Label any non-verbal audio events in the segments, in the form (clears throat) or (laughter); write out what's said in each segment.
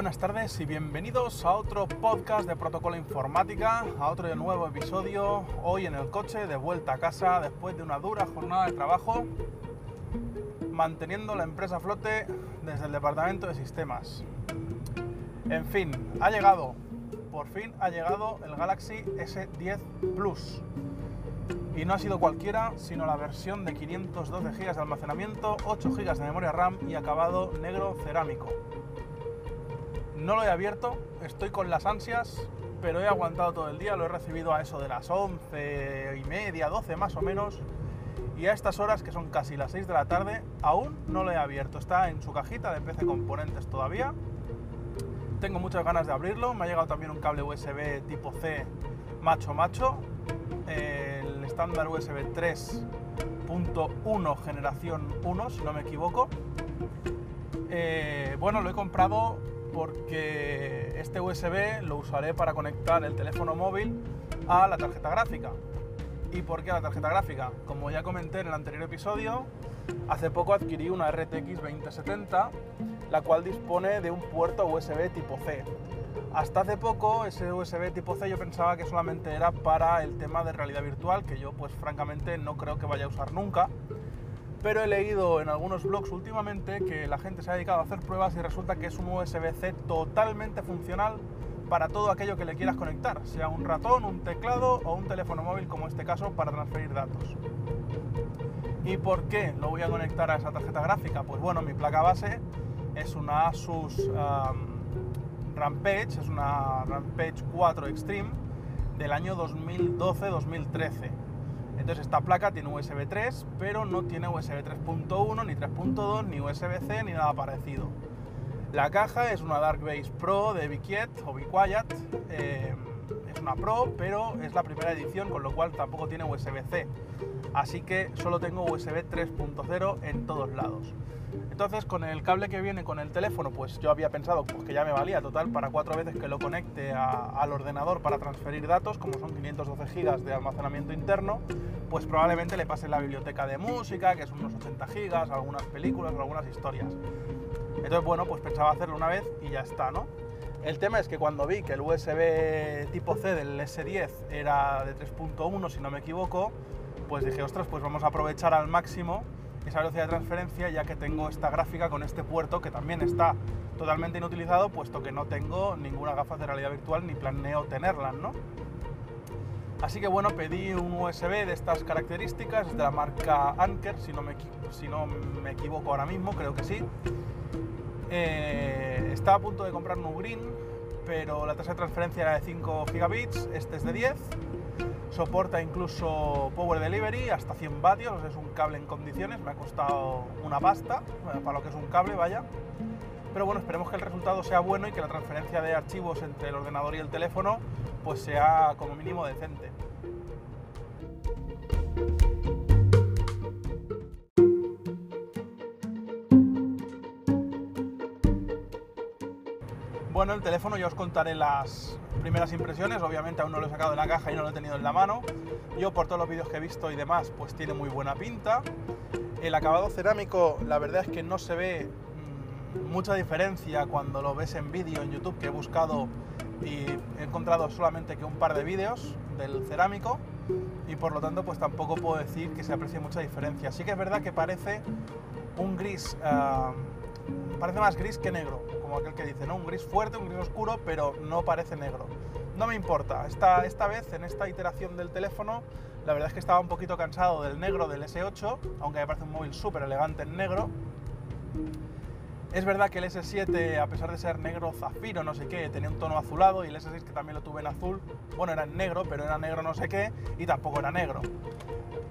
Buenas tardes y bienvenidos a otro podcast de Protocolo Informática, a otro nuevo episodio, hoy en el coche, de vuelta a casa después de una dura jornada de trabajo, manteniendo la empresa a flote desde el departamento de sistemas. En fin, ha llegado, por fin ha llegado el Galaxy S10 Plus. Y no ha sido cualquiera, sino la versión de 512 GB de almacenamiento, 8 GB de memoria RAM y acabado negro cerámico. No lo he abierto, estoy con las ansias, pero he aguantado todo el día, lo he recibido a eso de las 11 y media, 12 más o menos, y a estas horas, que son casi las 6 de la tarde, aún no lo he abierto. Está en su cajita de PC Componentes todavía. Tengo muchas ganas de abrirlo, me ha llegado también un cable USB tipo C macho macho, el estándar USB 3.1 generación 1, si no me equivoco. Eh, bueno, lo he comprado porque este USB lo usaré para conectar el teléfono móvil a la tarjeta gráfica. ¿Y por qué a la tarjeta gráfica? Como ya comenté en el anterior episodio, hace poco adquirí una RTX 2070, la cual dispone de un puerto USB tipo C. Hasta hace poco ese USB tipo C yo pensaba que solamente era para el tema de realidad virtual, que yo pues francamente no creo que vaya a usar nunca pero he leído en algunos blogs últimamente que la gente se ha dedicado a hacer pruebas y resulta que es un USB-C totalmente funcional para todo aquello que le quieras conectar, sea un ratón, un teclado o un teléfono móvil como este caso para transferir datos. ¿Y por qué lo voy a conectar a esa tarjeta gráfica? Pues bueno, mi placa base es una Asus Rampage, es una Rampage 4 Extreme del año 2012-2013 entonces esta placa tiene USB 3, pero no tiene USB 3.1, ni 3.2, ni USB-C, ni nada parecido. La caja es una Dark Base Pro de Biquiet o Biquiet. Eh, es una Pro, pero es la primera edición, con lo cual tampoco tiene USB-C. Así que solo tengo USB 3.0 en todos lados. Entonces, con el cable que viene con el teléfono, pues yo había pensado pues, que ya me valía total para cuatro veces que lo conecte al ordenador para transferir datos, como son 512 GB de almacenamiento interno, pues probablemente le pase la biblioteca de música, que son unos 80 GB, algunas películas, algunas historias. Entonces, bueno, pues pensaba hacerlo una vez y ya está, ¿no? El tema es que cuando vi que el USB tipo C del S10 era de 3.1, si no me equivoco, pues dije, ostras, pues vamos a aprovechar al máximo esa velocidad de transferencia ya que tengo esta gráfica con este puerto que también está totalmente inutilizado puesto que no tengo ninguna gafas de realidad virtual ni planeo tenerlas, ¿no? Así que bueno, pedí un USB de estas características, de la marca Anker, si no me, si no me equivoco ahora mismo, creo que sí. Eh, estaba a punto de comprar un Green, pero la tasa de transferencia era de 5 gigabits, este es de 10 soporta incluso Power Delivery hasta 100 vatios, es un cable en condiciones, me ha costado una pasta para lo que es un cable, vaya. Pero bueno, esperemos que el resultado sea bueno y que la transferencia de archivos entre el ordenador y el teléfono pues sea como mínimo decente. Bueno, el teléfono ya os contaré las primeras impresiones, obviamente aún no lo he sacado de la caja y no lo he tenido en la mano. Yo por todos los vídeos que he visto y demás, pues tiene muy buena pinta. El acabado cerámico, la verdad es que no se ve mm, mucha diferencia cuando lo ves en vídeo en YouTube, que he buscado y he encontrado solamente que un par de vídeos del cerámico y por lo tanto pues tampoco puedo decir que se aprecie mucha diferencia. Sí que es verdad que parece un gris, ah, parece más gris que negro, como aquel que dice, ¿no? Un gris fuerte, un gris oscuro, pero no parece negro. No me importa, esta, esta vez, en esta iteración del teléfono, la verdad es que estaba un poquito cansado del negro del S8, aunque me parece un móvil súper elegante en negro. Es verdad que el S7, a pesar de ser negro zafiro, no sé qué, tenía un tono azulado y el S6 que también lo tuve en azul, bueno, era en negro, pero era negro no sé qué y tampoco era negro.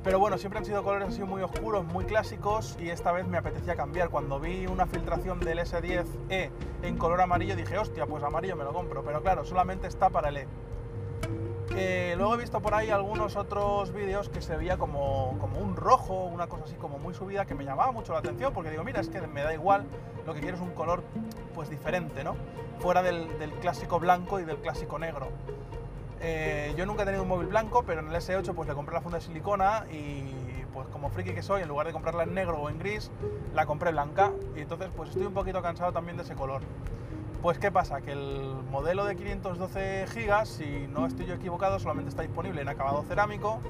Pero bueno, siempre han sido colores así muy oscuros, muy clásicos y esta vez me apetecía cambiar. Cuando vi una filtración del S10e en color amarillo dije, hostia, pues amarillo me lo compro. Pero claro, solamente está para el E. Luego he visto por ahí algunos otros vídeos que se veía como, como, un rojo, una cosa así como muy subida que me llamaba mucho la atención porque digo, mira, es que me da igual, lo que quiero es un color pues diferente, ¿no? Fuera del, del clásico blanco y del clásico negro. Eh, yo nunca he tenido un móvil blanco, pero en el S8 pues le compré la funda de silicona y pues como friki que soy, en lugar de comprarla en negro o en gris, la compré blanca y entonces pues estoy un poquito cansado también de ese color. Pues ¿qué pasa? Que el modelo de 512 GB, si no estoy yo equivocado, solamente está disponible en acabado cerámico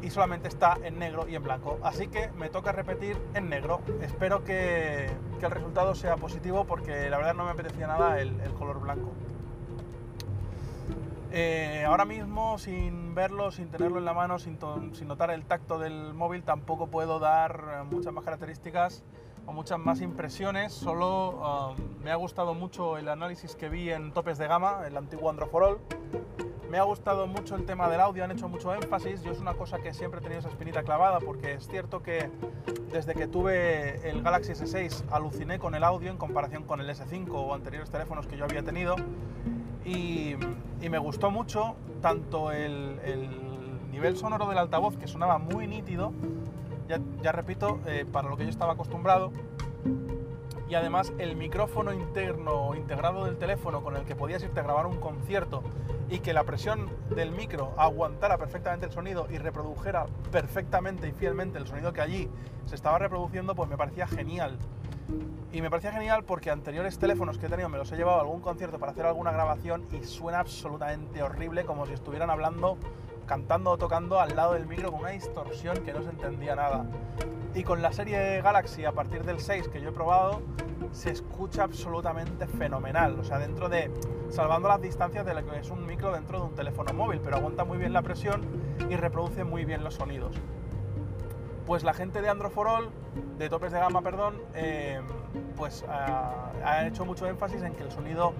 y solamente está en negro y en blanco. Así que me toca repetir en negro. Espero que, el resultado sea positivo porque la verdad no me apetecía nada el, color blanco. Eh, ahora mismo, sin verlo, sin tenerlo en la mano, sin, sin notar el tacto del móvil, tampoco puedo dar muchas más características o muchas más impresiones, solo um, me ha gustado mucho el análisis que vi en topes de gama, el antiguo Android for All. Me ha gustado mucho el tema del audio, han hecho mucho énfasis. Yo es una cosa que siempre he tenido esa espinita clavada porque es cierto que desde que tuve el Galaxy S6 aluciné con el audio en comparación con el S5 o anteriores teléfonos que yo había tenido y, me gustó mucho tanto el, el nivel sonoro del altavoz que sonaba muy nítido ya, repito, eh, para lo que yo estaba acostumbrado. Y además el micrófono interno integrado del teléfono con el que podías irte a grabar un concierto y que la presión del micro aguantara perfectamente el sonido y reprodujera perfectamente y fielmente el sonido que allí se estaba reproduciendo, pues me parecía genial. Y me parecía genial porque anteriores teléfonos que he tenido me los he llevado a algún concierto para hacer alguna grabación y suena absolutamente horrible como si estuvieran hablando cantando o tocando al lado del micro con una distorsión que no se entendía nada. Y con la serie Galaxy a partir del 6 que yo he probado, se escucha absolutamente fenomenal. O sea, dentro de, salvando las distancias de lo que es un micro dentro de un teléfono móvil, pero aguanta muy bien la presión y reproduce muy bien los sonidos. Pues la gente de Android for All, de topes de gama, perdón, eh, pues ha hecho mucho énfasis en que el sonido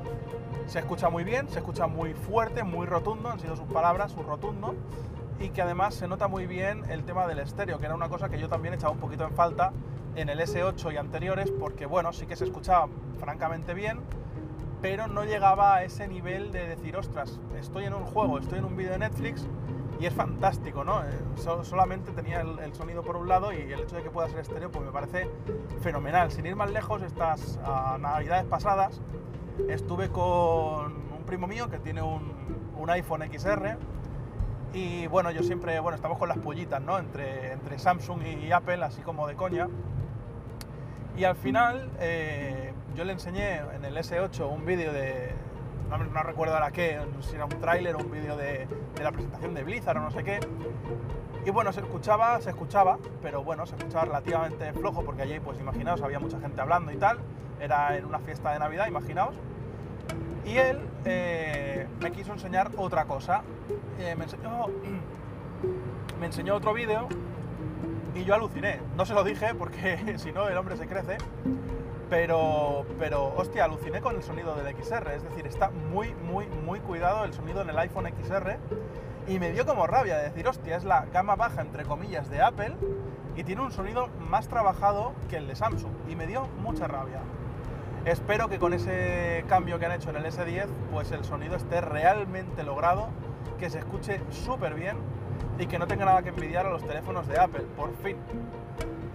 se escucha muy bien, se escucha muy fuerte, muy rotundo, han sido sus palabras, su rotundo, y que además se nota muy bien el tema del estéreo, que era una cosa que yo también echaba un poquito en falta en el S8 y anteriores, porque bueno, sí que se escuchaba francamente bien, pero no llegaba a ese nivel de decir, ostras, estoy en un juego, estoy en un vídeo de Netflix y es fantástico, ¿no? Eh, solamente tenía el, sonido por un lado y el hecho de que pueda ser estéreo, pues me parece fenomenal. Sin ir más lejos, estas ah, navidades pasadas, estuve con un primo mío que tiene un, iPhone XR y bueno, yo siempre, bueno, estamos con las pollitas, ¿no? Entre, entre Samsung y Apple, así como de coña. Y al final eh, yo le enseñé en el S8 un vídeo de, no, recuerdo ahora qué, si era un tráiler o un vídeo de, de, la presentación de Blizzard o no sé qué. Y bueno, se escuchaba, se escuchaba, pero bueno, se escuchaba relativamente flojo porque allí, pues imaginaos, había mucha gente hablando y tal era en una fiesta de Navidad, imaginaos. Y él eh, me quiso enseñar otra cosa. Eh, me, enseñó, (clears throat) me enseñó otro vídeo y yo aluciné. No se lo dije porque (laughs) si no el hombre se crece. Pero, pero, hostia, aluciné con el sonido del XR. Es decir, está muy, muy, muy cuidado el sonido en el iPhone XR. Y me dio como rabia de decir, hostia, es la gama baja, entre comillas, de Apple. Y tiene un sonido más trabajado que el de Samsung. Y me dio mucha rabia. Espero que con ese cambio que han hecho en el S10, pues el sonido esté realmente logrado, que se escuche súper bien y que no tenga nada que envidiar a los teléfonos de Apple, por fin.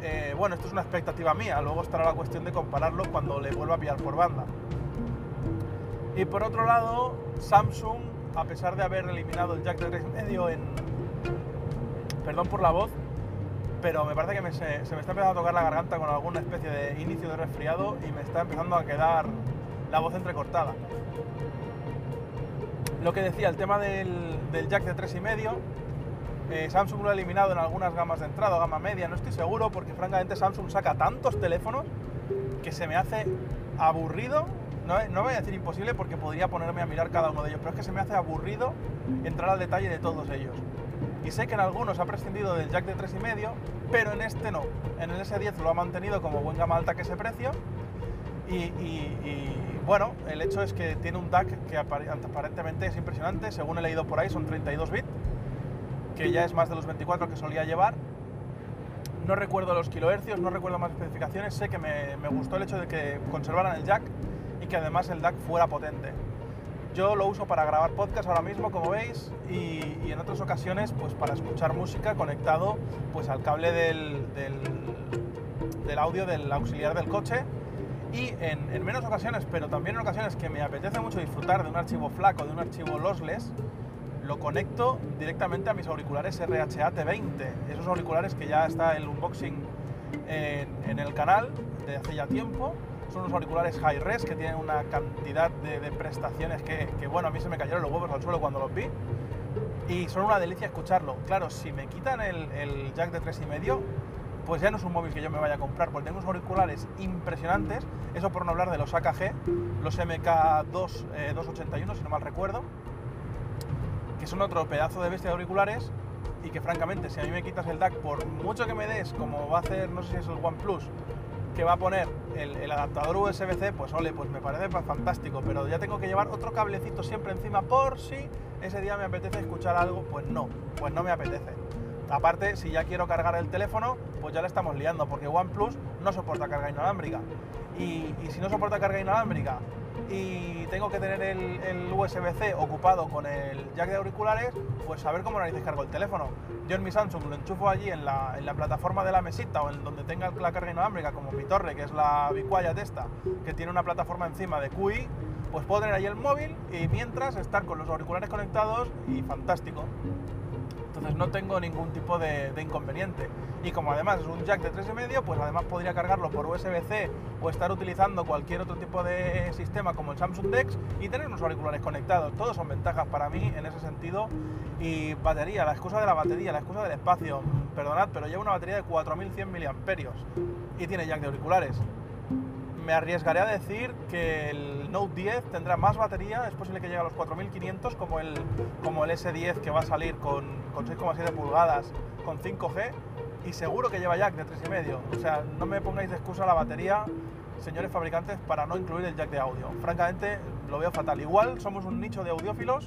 Eh, bueno, esto es una expectativa mía, luego estará la cuestión de compararlo cuando le vuelva a pillar por banda. Y por otro lado, Samsung, a pesar de haber eliminado el jack de 3.5 en... Perdón por la voz, pero me parece que se, me está empezando a tocar la garganta con alguna especie de inicio de resfriado y me está empezando a quedar la voz entrecortada. Lo que decía, el tema del, jack de 3,5, eh, Samsung lo ha eliminado en algunas gamas de entrada, gama media, no estoy seguro, porque francamente Samsung saca tantos teléfonos que se me hace aburrido, no, no voy a decir imposible porque podría ponerme a mirar cada uno de ellos, pero es que se me hace aburrido entrar al detalle de todos ellos y sé que en algunos ha prescindido del jack de 3,5, pero en este no. En el S10 lo ha mantenido como buen gama alta que ese precio. Y, bueno, el hecho es que tiene un DAC que aparentemente es impresionante, según he leído por ahí son 32 bits, que ya es más de los 24 que solía llevar. No recuerdo los kilohercios, no recuerdo más especificaciones, sé que me, me gustó el hecho de que conservaran el jack y que además el DAC fuera potente. Yo lo uso para grabar podcast ahora mismo, como veis, y, en otras ocasiones pues para escuchar música conectado pues al cable del, del, audio del auxiliar del coche. Y en, menos ocasiones, pero también en ocasiones que me apetece mucho disfrutar de un archivo flaco, de un archivo lossless, lo conecto directamente a mis auriculares RHA T20. Esos auriculares que ya está el unboxing en, el canal de hace ya tiempo son unos auriculares high res que tienen una cantidad de, prestaciones que, bueno, a mí se me cayeron los huevos al suelo cuando los vi. Y son una delicia escucharlo. Claro, si me quitan el, jack de 3,5, pues ya no es un móvil que yo me vaya a comprar, porque tengo unos auriculares impresionantes, eso por no hablar de los AKG, los MK2 281, eh, si no mal recuerdo, son otro pedazo de bestia de auriculares y que francamente si a mí me quitas el DAC por mucho que me des, como va a hacer, no sé si es el OnePlus, que va a poner el, adaptador USB-C, pues ole, pues me parece fantástico, pero ya tengo que llevar otro cablecito siempre encima por si ese día me apetece escuchar algo, pues no, pues no me apetece. Aparte, si ya quiero cargar el teléfono, pues ya le estamos liando, porque OnePlus no soporta carga inalámbrica. Y, y si no soporta carga inalámbrica y tengo que tener el, USB-C ocupado con el jack de auriculares, pues a ver cómo narices cargo el teléfono. Yo en mi Samsung lo enchufo allí en la, plataforma de la mesita o en donde tenga la carga inalámbrica, como mi torre, que es la Biquaya Testa, que tiene una plataforma encima de QI, pues puedo tener ahí el móvil y mientras estar con los auriculares conectados y fantástico entonces no tengo ningún tipo de, inconveniente. Y como además es un jack de 3,5, pues además podría cargarlo por USB-C o estar utilizando cualquier otro tipo de sistema como el Samsung Dex y tener unos auriculares conectados. Todos son ventajas para mí en ese sentido. Y batería, la excusa de la batería, la excusa del espacio, perdonad, pero lleva una batería de 4100 mAh y tiene jack de auriculares me arriesgaré a decir que el Note 10 tendrá más batería, es posible que llegue a los 4500 como el, como el S10 que va a salir con, con 6,7 pulgadas con 5G y seguro que lleva jack de 3,5. O sea, no me pongáis de excusa la batería, señores fabricantes, para no incluir el jack de audio. Francamente, lo veo fatal. Igual somos un nicho de audiófilos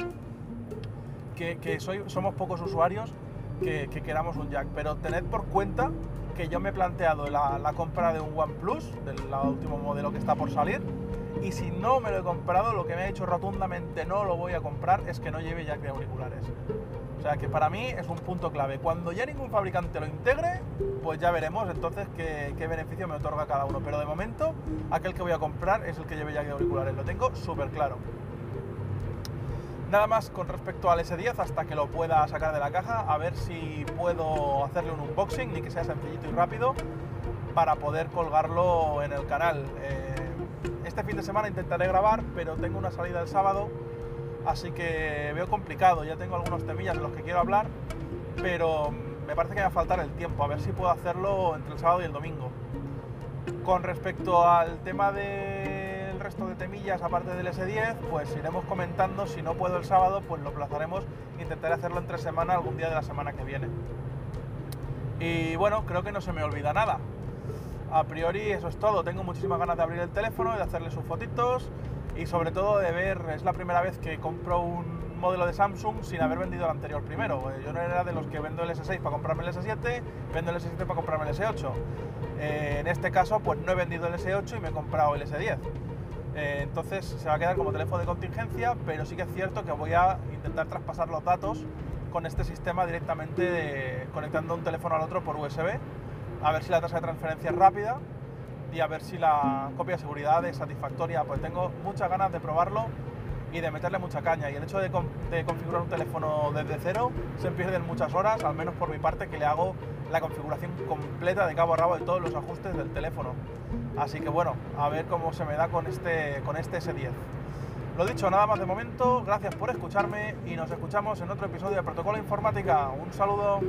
que, que soy, somos pocos usuarios que, que queramos un jack, pero tened por cuenta que yo me he planteado la, compra de un OnePlus, del último modelo que está por salir, y si no me lo he comprado, lo que me ha dicho rotundamente no lo voy a comprar es que no lleve jack de auriculares. O sea que para mí es un punto clave. Cuando ya ningún fabricante lo integre, pues ya veremos entonces qué, qué beneficio me otorga cada uno. Pero de momento, aquel que voy a comprar es el que lleve jack de auriculares. Lo tengo súper claro. Nada más con respecto al S10 hasta que lo pueda sacar de la caja, a ver si puedo hacerle un unboxing y que sea sencillito y rápido para poder colgarlo en el canal. Eh, este fin de semana intentaré grabar, pero tengo una salida el sábado, así que veo complicado. Ya tengo algunos temillas de los que quiero hablar, pero me parece que me va a faltar el tiempo, a ver si puedo hacerlo entre el sábado y el domingo. Con respecto al tema de resto de temillas aparte del S10, pues iremos comentando. Si no puedo el sábado, pues lo plazaremos. Intentaré hacerlo entre semana, algún día de la semana que viene. Y bueno, creo que no se me olvida nada. A priori eso es todo. Tengo muchísimas ganas de abrir el teléfono, de hacerle sus fotitos y sobre todo de ver, es la primera vez que compro un modelo de Samsung sin haber vendido el anterior primero. Eh, yo no era de los que vendo el S6 para comprarme el S7, vendo el S7 para comprarme el S8. Eh, en este caso, pues no he vendido el S8 y me he comprado el S10. Eh, entonces se va a quedar como teléfono de contingencia, pero sí que es cierto que voy a intentar traspasar los datos con este sistema directamente conectando un teléfono al otro por USB, a ver si la tasa de transferencia es rápida y a ver si la copia de seguridad es satisfactoria. Pues tengo muchas ganas de probarlo y de meterle mucha caña. Y el hecho de, configurar un teléfono desde cero se pierden muchas horas, al menos por mi parte, que le hago la configuración completa de cabo a rabo de todos los ajustes del teléfono. Así que bueno, a ver cómo se me da con este, con este S10. Lo dicho, nada más de momento, gracias por escucharme y nos escuchamos en otro episodio de Protocolo Informática. Un saludo.